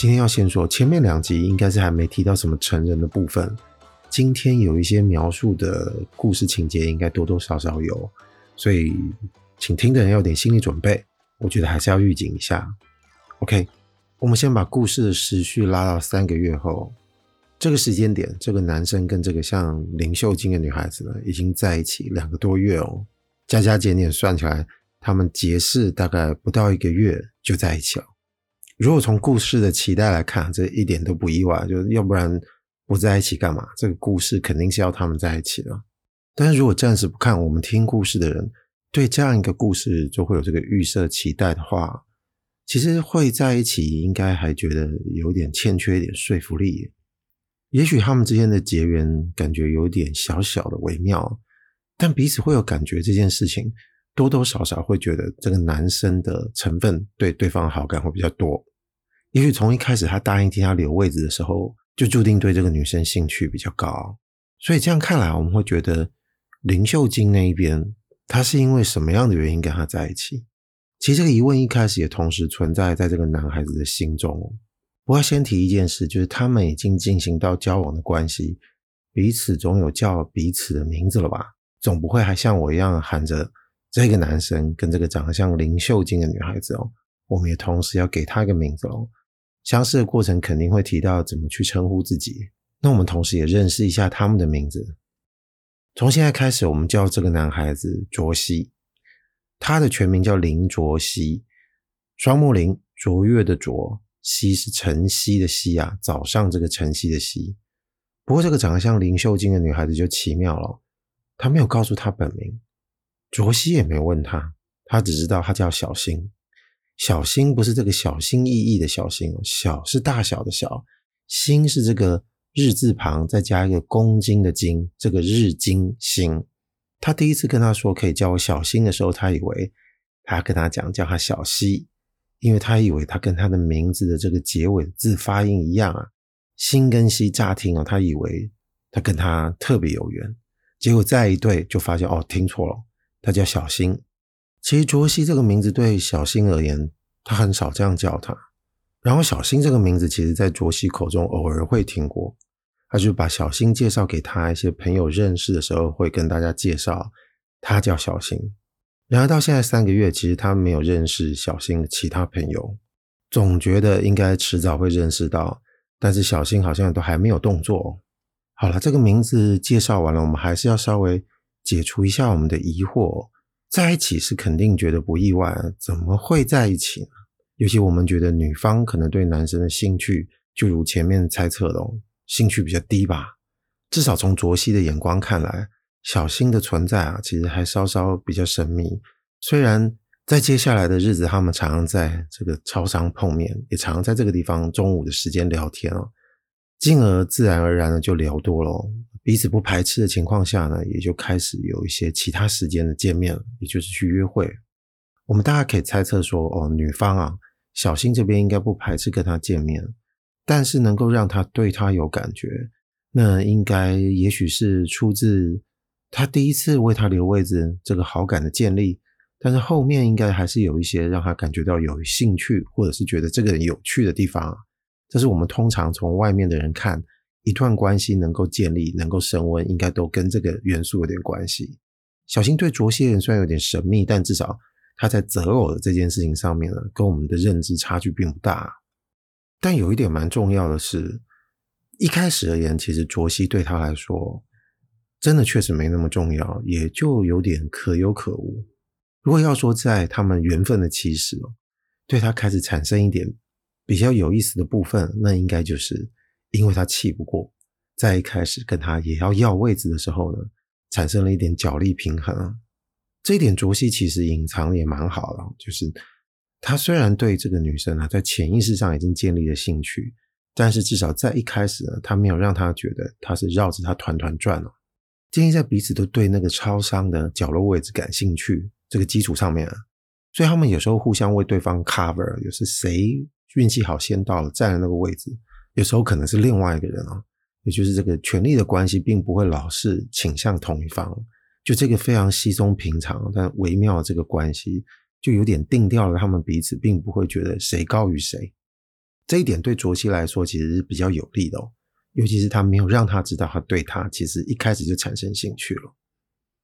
今天要先说，前面两集应该是还没提到什么成人的部分。今天有一些描述的故事情节，应该多多少少有，所以请听的人要点心理准备。我觉得还是要预警一下。OK，我们先把故事的时序拉到三个月后，这个时间点，这个男生跟这个像林秀晶的女孩子呢，已经在一起两个多月哦。加加减减算起来，他们结识大概不到一个月就在一起了。如果从故事的期待来看，这一点都不意外，就是要不然不在一起干嘛？这个故事肯定是要他们在一起的。但是如果暂时不看，我们听故事的人对这样一个故事就会有这个预设期待的话，其实会在一起，应该还觉得有点欠缺一点说服力。也许他们之间的结缘感觉有点小小的微妙，但彼此会有感觉这件事情，多多少少会觉得这个男生的成分对对方好感会比较多。也许从一开始他答应替他留位置的时候，就注定对这个女生兴趣比较高。所以这样看来，我们会觉得林秀晶那一边，他是因为什么样的原因跟他在一起？其实这个疑问一开始也同时存在在这个男孩子的心中。不过先提一件事，就是他们已经进行到交往的关系，彼此总有叫彼此的名字了吧？总不会还像我一样喊着这个男生跟这个长得像林秀晶的女孩子哦，我们也同时要给他一个名字哦。相识的过程肯定会提到怎么去称呼自己，那我们同时也认识一下他们的名字。从现在开始，我们叫这个男孩子卓西，他的全名叫林卓西，双木林，卓越的卓，西是晨曦的曦啊，早上这个晨曦的曦。不过这个长得像林秀晶的女孩子就奇妙了，她没有告诉他本名，卓西也没问他，他只知道他叫小新。小新不是这个小心翼翼的小新，小是大小的小，新是这个日字旁再加一个公斤的斤，这个日金星。他第一次跟他说可以叫我小新的时候，他以为他跟他讲叫他小西，因为他以为他跟他的名字的这个结尾字发音一样啊。新跟西乍听哦，他以为他跟他特别有缘，结果再一对就发现哦，听错了，他叫小新。其实卓西这个名字对小新而言，他很少这样叫他。然后小新这个名字，其实在卓西口中偶尔会听过。他就把小新介绍给他一些朋友认识的时候，会跟大家介绍他叫小新。然而到现在三个月，其实他没有认识小新的其他朋友，总觉得应该迟早会认识到，但是小新好像都还没有动作。好了，这个名字介绍完了，我们还是要稍微解除一下我们的疑惑。在一起是肯定觉得不意外，怎么会在一起呢？尤其我们觉得女方可能对男生的兴趣，就如前面猜测的，兴趣比较低吧。至少从卓西的眼光看来，小新的存在啊，其实还稍稍比较神秘。虽然在接下来的日子，他们常常在这个超商碰面，也常常在这个地方中午的时间聊天哦，进而自然而然的就聊多了。彼此不排斥的情况下呢，也就开始有一些其他时间的见面了，也就是去约会。我们大家可以猜测说，哦，女方啊，小新这边应该不排斥跟他见面，但是能够让他对他有感觉，那应该也许是出自他第一次为他留位置这个好感的建立，但是后面应该还是有一些让他感觉到有兴趣，或者是觉得这个人有趣的地方。这是我们通常从外面的人看。一段关系能够建立，能够升温，应该都跟这个元素有点关系。小新对卓西人虽然有点神秘，但至少他在择偶的这件事情上面呢，跟我们的认知差距并不大。但有一点蛮重要的是，一开始而言，其实卓西对他来说，真的确实没那么重要，也就有点可有可无。如果要说在他们缘分的起始，对他开始产生一点比较有意思的部分，那应该就是。因为他气不过，在一开始跟他也要要位置的时候呢，产生了一点角力平衡。这一点卓西其实隐藏的也蛮好的，就是他虽然对这个女生啊，在潜意识上已经建立了兴趣，但是至少在一开始呢，他没有让他觉得他是绕着他团团转哦。建立在彼此都对那个超商的角落位置感兴趣这个基础上面啊，所以他们有时候互相为对方 cover，有时谁运气好先到了占了那个位置，有时候可能是另外一个人啊，也就是这个权力的关系并不会老是倾向同一方，就这个非常稀松平常但微妙的这个关系，就有点定调了他们彼此并不会觉得谁高于谁，这一点对卓西来说其实是比较有利的哦。尤其是他没有让他知道，他对他其实一开始就产生兴趣了。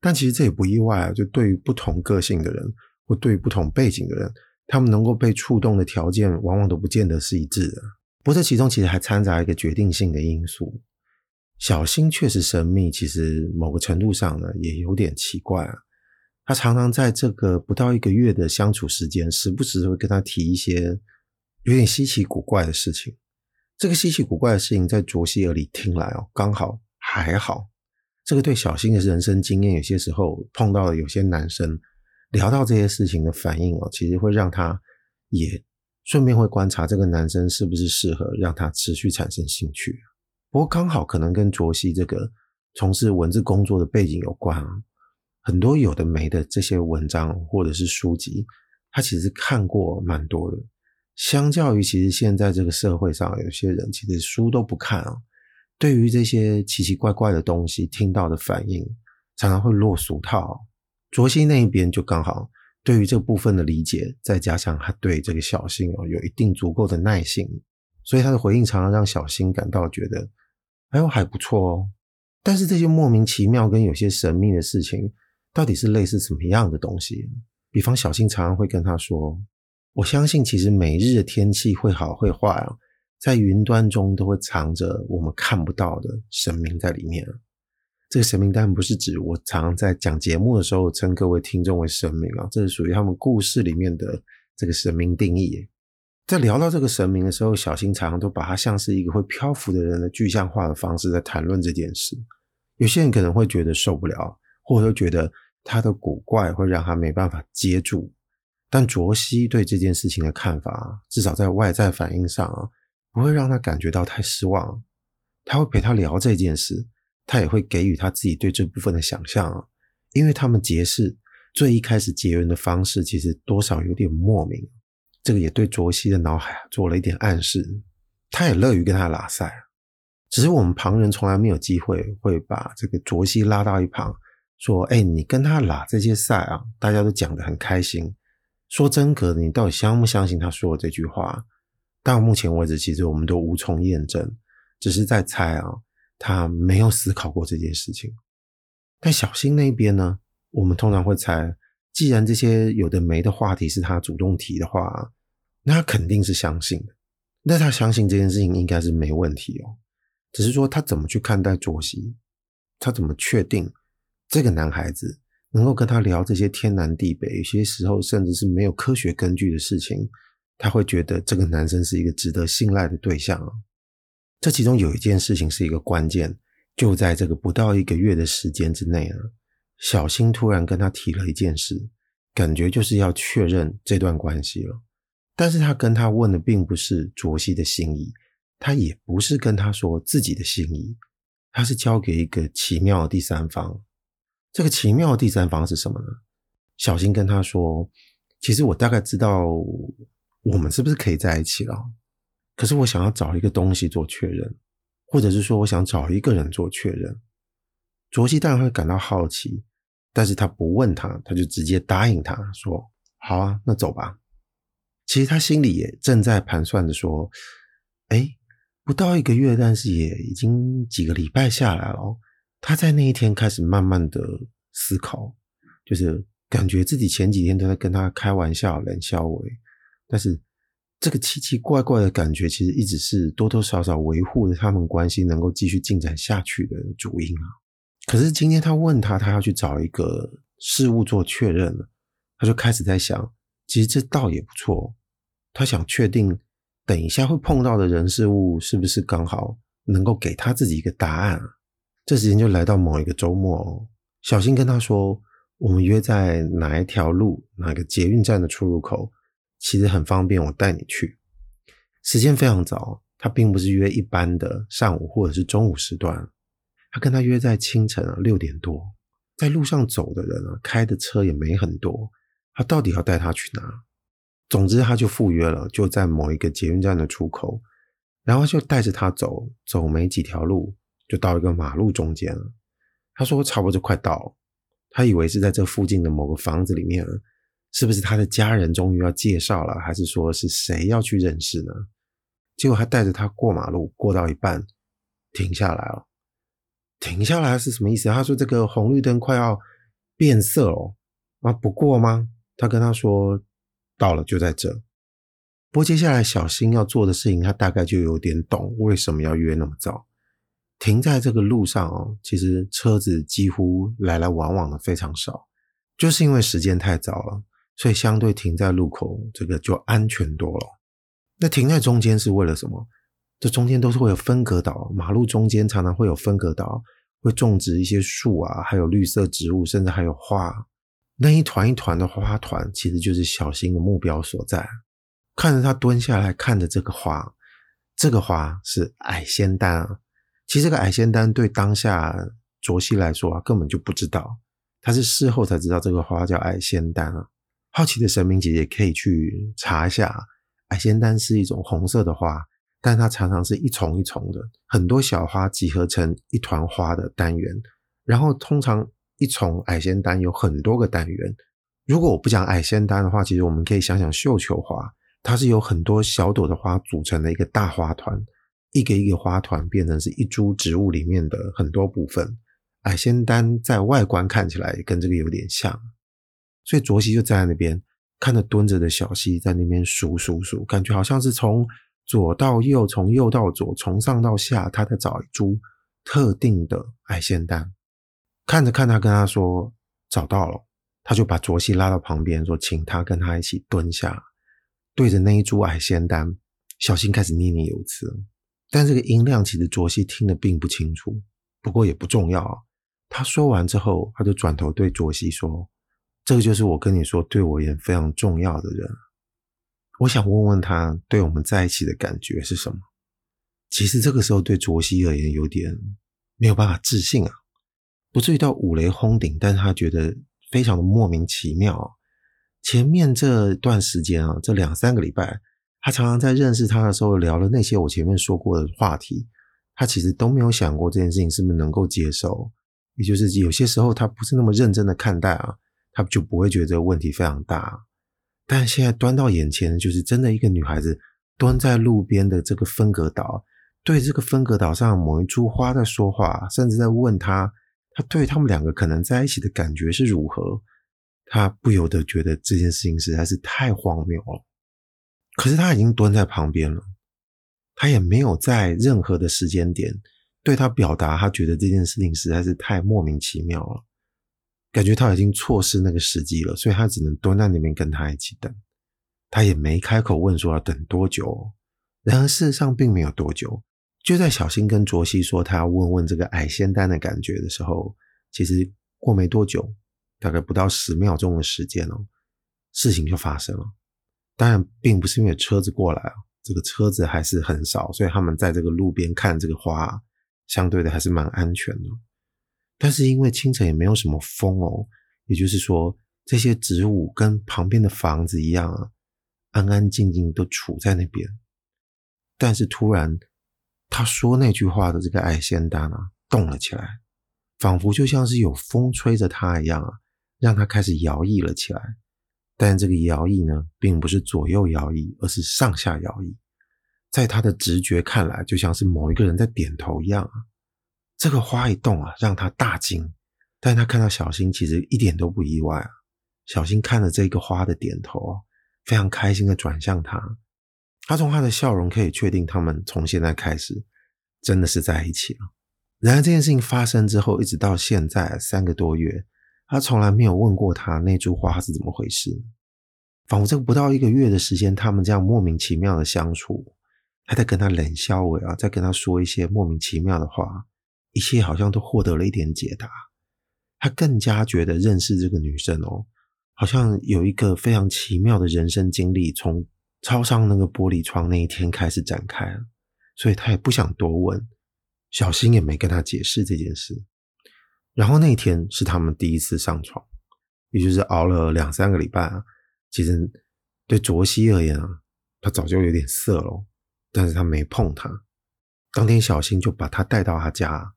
但其实这也不意外啊，就对于不同个性的人，或对于不同背景的人，他们能够被触动的条件，往往都不见得是一致的。不过这其中其实还掺杂一个决定性的因素。小新确实神秘，其实某个程度上呢，也有点奇怪啊。他常常在这个不到一个月的相处时间，时不时会跟他提一些有点稀奇古怪的事情。这个稀奇古怪的事情，在卓西耳里听来哦，刚好还好。这个对小新的人生经验，有些时候碰到了有些男生聊到这些事情的反应哦，其实会让他也顺便会观察这个男生是不是适合让他持续产生兴趣。不过刚好可能跟卓西这个从事文字工作的背景有关啊，很多有的没的这些文章或者是书籍，他其实看过蛮多的。相较于其实现在这个社会上，有些人其实书都不看啊，对于这些奇奇怪怪的东西，听到的反应常常会落俗套。卓西那一边就刚好对于这部分的理解，再加上他对这个小新哦有一定足够的耐性，所以他的回应常常让小新感到觉得，哎呦还不错哦。但是这些莫名其妙跟有些神秘的事情，到底是类似什么样的东西？比方小新常常会跟他说。我相信，其实每日的天气会好会坏啊，在云端中都会藏着我们看不到的神明在里面。这个神明当然不是指我常常在讲节目的时候称各位听众为神明啊，这是属于他们故事里面的这个神明定义。在聊到这个神明的时候，小新常常都把它像是一个会漂浮的人的具象化的方式在谈论这件事。有些人可能会觉得受不了，或者说觉得他的古怪会让他没办法接住。但卓西对这件事情的看法，至少在外在反应上啊，不会让他感觉到太失望。他会陪他聊这件事，他也会给予他自己对这部分的想象啊。因为他们结识最一开始结缘的方式，其实多少有点莫名。这个也对卓西的脑海做了一点暗示。他也乐于跟他拉赛，只是我们旁人从来没有机会会把这个卓西拉到一旁，说：“哎，你跟他拉这些赛啊，大家都讲得很开心。”说真格的，你到底相不相信他说的这句话？到目前为止，其实我们都无从验证，只是在猜啊。他没有思考过这件事情。但小新那边呢？我们通常会猜，既然这些有的没的话题是他主动提的话，那他肯定是相信的。那他相信这件事情应该是没问题哦。只是说他怎么去看待卓西？他怎么确定这个男孩子？能够跟他聊这些天南地北，有些时候甚至是没有科学根据的事情，他会觉得这个男生是一个值得信赖的对象。这其中有一件事情是一个关键，就在这个不到一个月的时间之内呢，小新突然跟他提了一件事，感觉就是要确认这段关系了。但是他跟他问的并不是卓西的心意，他也不是跟他说自己的心意，他是交给一个奇妙的第三方。这个奇妙的第三方是什么呢？小新跟他说：“其实我大概知道我们是不是可以在一起了，可是我想要找一个东西做确认，或者是说我想找一个人做确认。”卓西当然会感到好奇，但是他不问他，他就直接答应他说：“好啊，那走吧。”其实他心里也正在盘算着说：“哎，不到一个月，但是也已经几个礼拜下来了。”他在那一天开始慢慢的思考，就是感觉自己前几天都在跟他开玩笑、冷笑话，但是这个奇奇怪怪的感觉，其实一直是多多少少维护着他们关系能够继续进展下去的主因啊。可是今天他问他，他要去找一个事物做确认了，他就开始在想，其实这倒也不错。他想确定，等一下会碰到的人事物是不是刚好能够给他自己一个答案啊。这时间就来到某一个周末哦，小新跟他说：“我们约在哪一条路，哪个捷运站的出入口，其实很方便，我带你去。”时间非常早，他并不是约一般的上午或者是中午时段，他跟他约在清晨六点多，在路上走的人啊，开的车也没很多，他到底要带他去哪？总之，他就赴约了，就在某一个捷运站的出口，然后就带着他走，走没几条路，就到一个马路中间了。他说差不多就快到了，他以为是在这附近的某个房子里面，是不是他的家人终于要介绍了，还是说是谁要去认识呢？结果他带着他过马路，过到一半停下来了。停下来是什么意思？他说这个红绿灯快要变色了，啊，不过吗？他跟他说到了就在这。不过接下来小新要做的事情，他大概就有点懂为什么要约那么早。停在这个路上哦，其实车子几乎来来往往的非常少，就是因为时间太早了，所以相对停在路口这个就安全多了。那停在中间是为了什么？这中间都是会有分隔岛，马路中间常常会有分隔岛，会种植一些树啊，还有绿色植物，甚至还有花。那一团一团的花团，其实就是小新的目标所在。看着他蹲下来看着这个花，这个花是矮仙丹啊。其实这个矮仙丹对当下卓西来说啊，根本就不知道，他是事后才知道这个花叫矮仙丹啊。好奇的神明姐姐可以去查一下。矮仙丹是一种红色的花，但它常常是一丛一丛的，很多小花集合成一团花的单元。然后通常一丛矮仙丹有很多个单元。如果我不讲矮仙丹的话，其实我们可以想想绣球花，它是由很多小朵的花组成的一个大花团，一个一个花团变成是一株植物里面的很多部分。矮仙丹在外观看起来跟这个有点像，所以卓西就站在那边。看着蹲着的小溪在那边数数数，感觉好像是从左到右，从右到左，从上到下，他在找一株特定的矮仙丹。看着看他跟他说找到了，他就把卓西拉到旁边说，请他跟他一起蹲下，对着那一株矮仙丹，小新开始念念有词。但这个音量其实卓西听得并不清楚，不过也不重要啊。他说完之后，他就转头对卓西说。这个就是我跟你说，对我也非常重要的人。我想问问他，对我们在一起的感觉是什么？其实这个时候对卓西而言，有点没有办法自信啊，不至于到五雷轰顶，但是他觉得非常的莫名其妙。前面这段时间啊，这两三个礼拜，他常常在认识他的时候聊了那些我前面说过的话题，他其实都没有想过这件事情是不是能够接受，也就是有些时候他不是那么认真的看待啊。他就不会觉得这个问题非常大，但现在端到眼前的就是真的一个女孩子蹲在路边的这个分隔岛，对这个分隔岛上某一株花在说话，甚至在问他，他对他们两个可能在一起的感觉是如何？他不由得觉得这件事情实在是太荒谬了。可是他已经蹲在旁边了，他也没有在任何的时间点对他表达，他觉得这件事情实在是太莫名其妙了。感觉他已经错失那个时机了，所以他只能蹲在那边跟他一起等。他也没开口问说要等多久。然而事实上并没有多久。就在小新跟卓西说他要问问这个矮仙丹的感觉的时候，其实过没多久，大概不到十秒钟的时间哦，事情就发生了。当然，并不是因为车子过来啊，这个车子还是很少，所以他们在这个路边看这个花，相对的还是蛮安全的。但是因为清晨也没有什么风哦，也就是说这些植物跟旁边的房子一样啊，安安静静都处在那边。但是突然他说那句话的这个矮仙丹啊动了起来，仿佛就像是有风吹着它一样啊，让它开始摇曳了起来。但这个摇曳呢，并不是左右摇曳，而是上下摇曳。在他的直觉看来，就像是某一个人在点头一样啊。这个花一动啊，让他大惊。但他看到小新，其实一点都不意外啊。小新看了这个花的点头，非常开心的转向他。他从他的笑容可以确定，他们从现在开始真的是在一起了。然而这件事情发生之后，一直到现在三个多月，他从来没有问过他那株花是怎么回事。仿佛这个不到一个月的时间，他们这样莫名其妙的相处，还在跟他冷笑话啊，在跟他说一些莫名其妙的话。一切好像都获得了一点解答，他更加觉得认识这个女生哦，好像有一个非常奇妙的人生经历，从超上那个玻璃窗那一天开始展开了。所以他也不想多问。小新也没跟他解释这件事。然后那天是他们第一次上床，也就是熬了两三个礼拜啊。其实对卓西而言啊，他早就有点色了，但是他没碰他。当天小新就把他带到他家，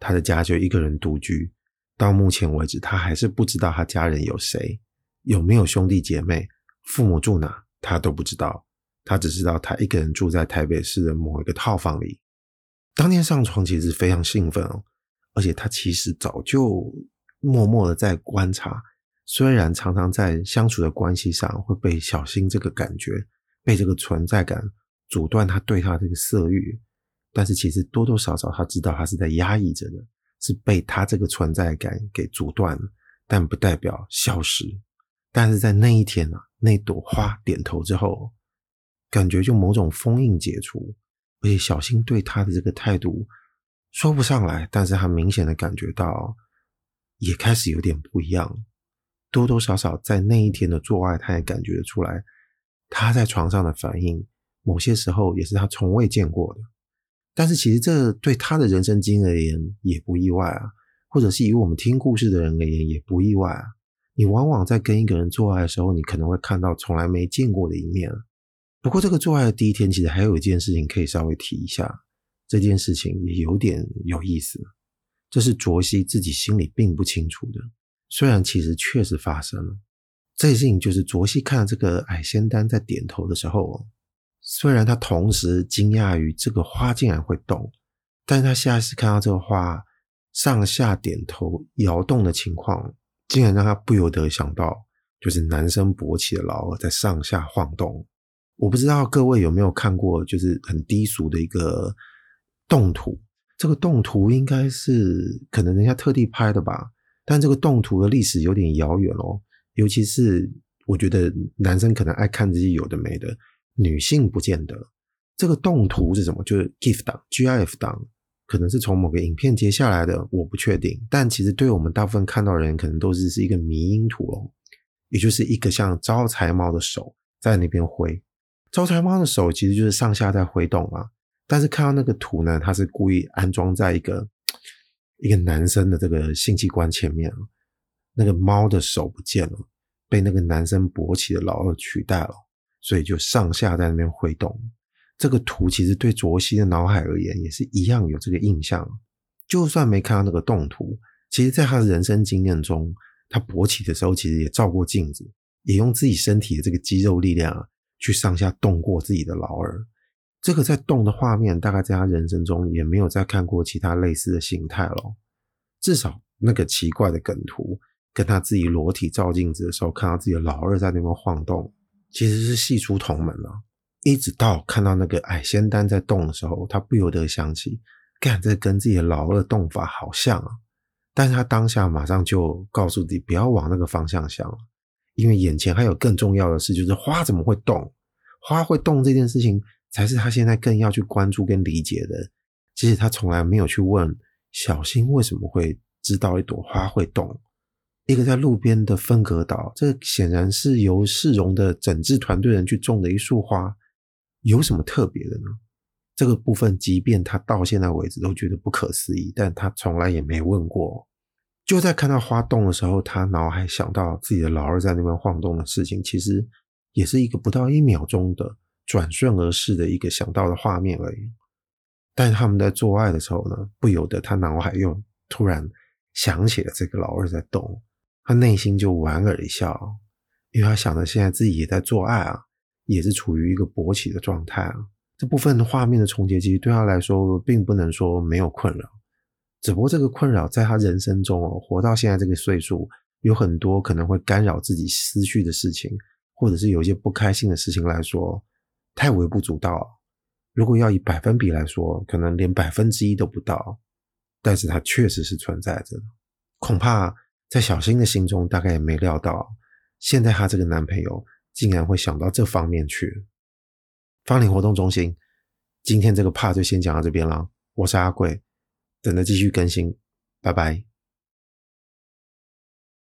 他的家就一个人独居。到目前为止，他还是不知道他家人有谁，有没有兄弟姐妹，父母住哪，他都不知道。他只知道他一个人住在台北市的某一个套房里。当天上床其实非常兴奋哦，而且他其实早就默默的在观察，虽然常常在相处的关系上会被小心这个感觉，被这个存在感阻断他对他这个色欲，但是其实多多少少他知道他是在压抑着的。是被他这个存在感给阻断了，但不代表消失。但是在那一天啊，那朵花点头之后，感觉就某种封印解除，而且小新对他的这个态度说不上来，但是他明显的感觉到也开始有点不一样。多多少少在那一天的做爱，他也感觉得出来，他在床上的反应，某些时候也是他从未见过的。但是其实这对他的人生经历而言也不意外啊，或者是以我们听故事的人而言也不意外啊。你往往在跟一个人做爱的时候，你可能会看到从来没见过的一面。不过这个做爱的第一天，其实还有一件事情可以稍微提一下，这件事情也有点有意思。这是卓西自己心里并不清楚的，虽然其实确实发生了。这件事情就是卓西看到这个矮仙丹在点头的时候。虽然他同时惊讶于这个花竟然会动，但是他下一次看到这个花上下点头摇动的情况，竟然让他不由得想到，就是男生勃起的老二在上下晃动。我不知道各位有没有看过，就是很低俗的一个动图。这个动图应该是可能人家特地拍的吧，但这个动图的历史有点遥远哦。尤其是我觉得男生可能爱看这些有的没的。女性不见得，这个动图是什么？就是 GIF 档、GIF 档，可能是从某个影片截下来的，我不确定。但其实对我们大部分看到的人，可能都是是一个迷因图哦，也就是一个像招财猫的手在那边挥。招财猫的手其实就是上下在挥动嘛。但是看到那个图呢，它是故意安装在一个一个男生的这个性器官前面，那个猫的手不见了，被那个男生勃起的老二取代了。所以就上下在那边挥动，这个图其实对卓西的脑海而言也是一样有这个印象。就算没看到那个动图，其实在他的人生经验中，他勃起的时候其实也照过镜子，也用自己身体的这个肌肉力量去上下动过自己的老二。这个在动的画面，大概在他人生中也没有再看过其他类似的形态了。至少那个奇怪的梗图，跟他自己裸体照镜子的时候，看到自己的老二在那边晃动。其实是系出同门了，一直到看到那个矮仙丹在动的时候，他不由得想起，干，这跟自己的老二动法好像啊！但是他当下马上就告诉自己不要往那个方向想了，因为眼前还有更重要的事，就是花怎么会动？花会动这件事情才是他现在更要去关注跟理解的。其实他从来没有去问小新为什么会知道一朵花会动。一个在路边的分隔岛，这显然是由市容的整治团队人去种的一束花，有什么特别的呢？这个部分，即便他到现在为止都觉得不可思议，但他从来也没问过。就在看到花动的时候，他脑海想到自己的老二在那边晃动的事情，其实也是一个不到一秒钟的转瞬而逝的一个想到的画面而已。但他们在做爱的时候呢，不由得他脑海又突然想起了这个老二在动。他内心就莞尔一笑，因为他想着现在自己也在做爱啊，也是处于一个勃起的状态啊。这部分画面的重叠，其实对他来说并不能说没有困扰，只不过这个困扰在他人生中哦，活到现在这个岁数，有很多可能会干扰自己思绪的事情，或者是有一些不开心的事情来说，太微不足道。如果要以百分比来说，可能连百分之一都不到，但是它确实是存在着，恐怕。在小新的心中，大概也没料到，现在她这个男朋友竟然会想到这方面去。芳龄活动中心，今天这个 part 就先讲到这边了。我是阿贵，等着继续更新，拜拜。